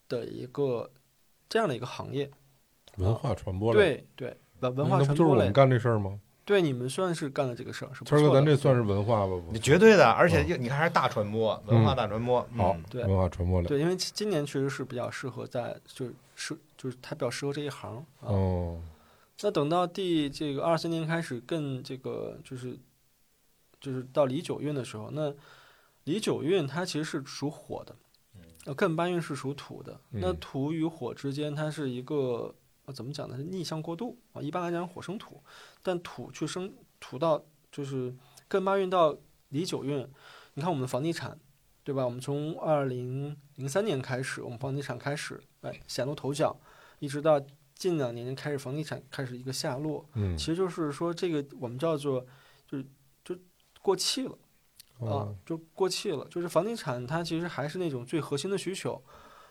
的一个这样的一个行业。文化传播类，对对，文文化传播类就是我们，干这事儿吗？对你们算是干了这个事儿，是不谦哥，咱这算是文化吧？你绝对的。而且你看，还是大传播，文化大传播。好嗯，对文化传播类。对，因为今今年确实是比较适合在，就是是就是它比较适合这一行啊。哦，那等到第这个二三年开始更这个就是就是到离九运的时候，那离九运它其实是属火的，呃，艮八运是属土的。那嗯土与火之间，它是一个呃怎么讲呢？是逆向过渡啊。一般来讲，火生土，但土去生土到就是艮八运到离九运，你看我们房地产。对吧？我们从二零零三年开始，我们房地产开始哎显露头角，一直到近两年开始，房地产开始一个下落，嗯其实就是说这个我们叫做就是就过气了啊哦，就过气了。就是房地产它其实还是那种最核心的需求，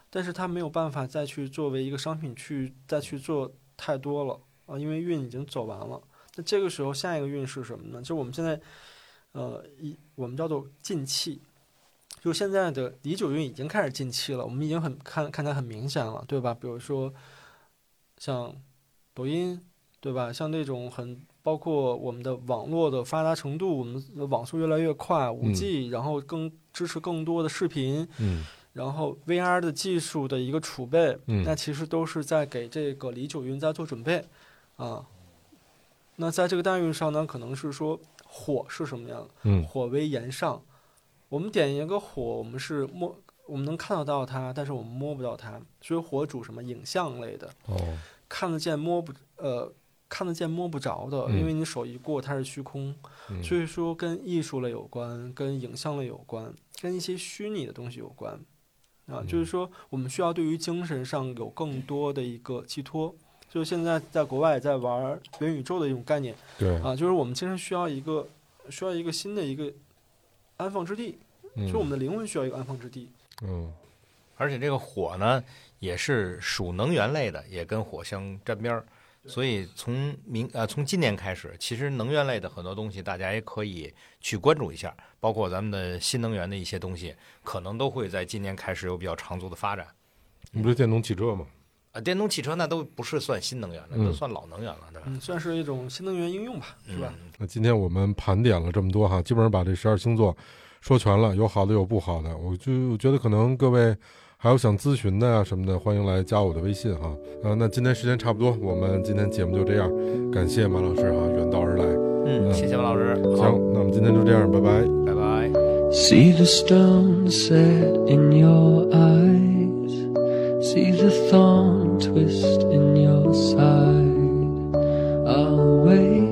但是它没有办法再去作为一个商品去再去做太多了啊，因为运已经走完了。那这个时候下一个运是什么呢？就我们现在呃一我们叫做进气。就现在的李九运已经开始近期了，我们已经很看看起来很明显了，对吧？比如说像抖音，对吧？像那种很包括我们的网络的发达程度，我们的网速越来越快，五 G，、然后更支持更多的视频，嗯然后 VR 的技术的一个储备，嗯那其实都是在给这个李九云在做准备啊。那在这个大运上呢，可能是说火是什么样的？嗯火为炎上，我们点一个火，我们是摸，我们能看得到它，但是我们摸不到它，所以火主什么影像类的，哦看得见摸不呃看得见摸不着的，嗯因为你手一过它是虚空，嗯所以说跟艺术类有关，跟影像类有关，跟一些虚拟的东西有关。啊，嗯就是说，我们需要对于精神上有更多的一个寄托。就现在在国外在玩元宇宙的一种概念对，啊，就是我们精神需要一个需要一个新的一个安放之地，就我们的灵魂需要一个安放之地。嗯而且这个火呢，也是属能源类的，也跟火相沾边儿。所以从明呃从今年开始，其实能源类的很多东西，大家也可以去关注一下，包括咱们的新能源的一些东西，可能都会在今年开始有比较长足的发展。你不是电动汽车吗？啊，电动汽车那都不是算新能源了，嗯都算老能源了，对吧？嗯，算是一种新能源应用吧，是吧？嗯那今天我们盘点了这么多哈，基本上把这十二星座说全了，有好的有不好的。我就我觉得可能各位还有想咨询的呀、什么的，欢迎来加我的微信哈。啊，那今天时间差不多，我们今天节目就这样，感谢马老师哈远道而来。嗯，谢谢马老师，行，那我们今天就这样，拜拜。拜拜。See the stone set in your eyes. See the thorn twist in your side. I'll wait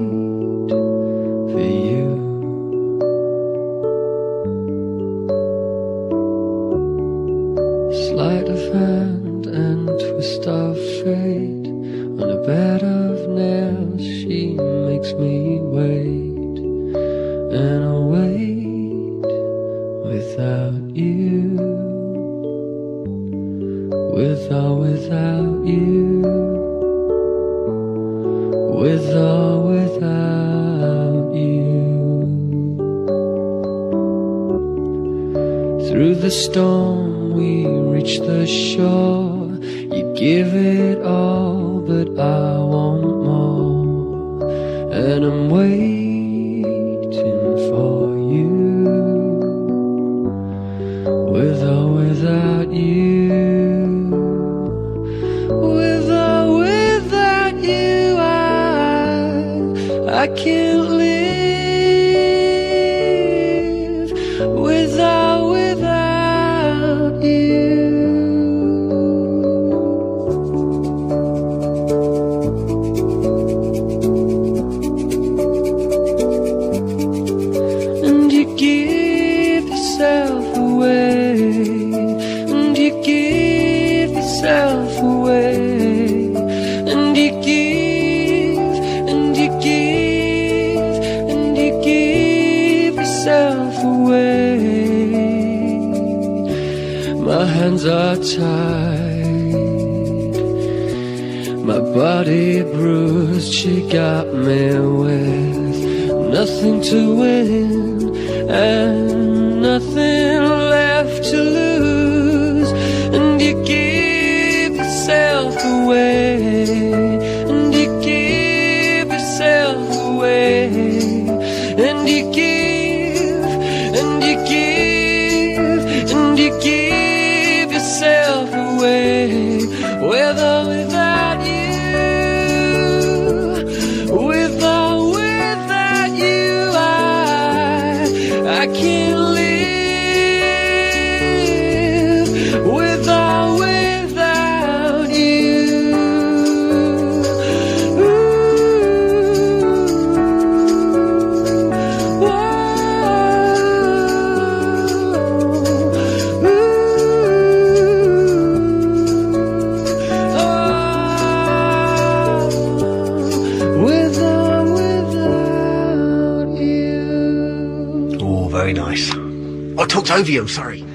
Sodium, sorry.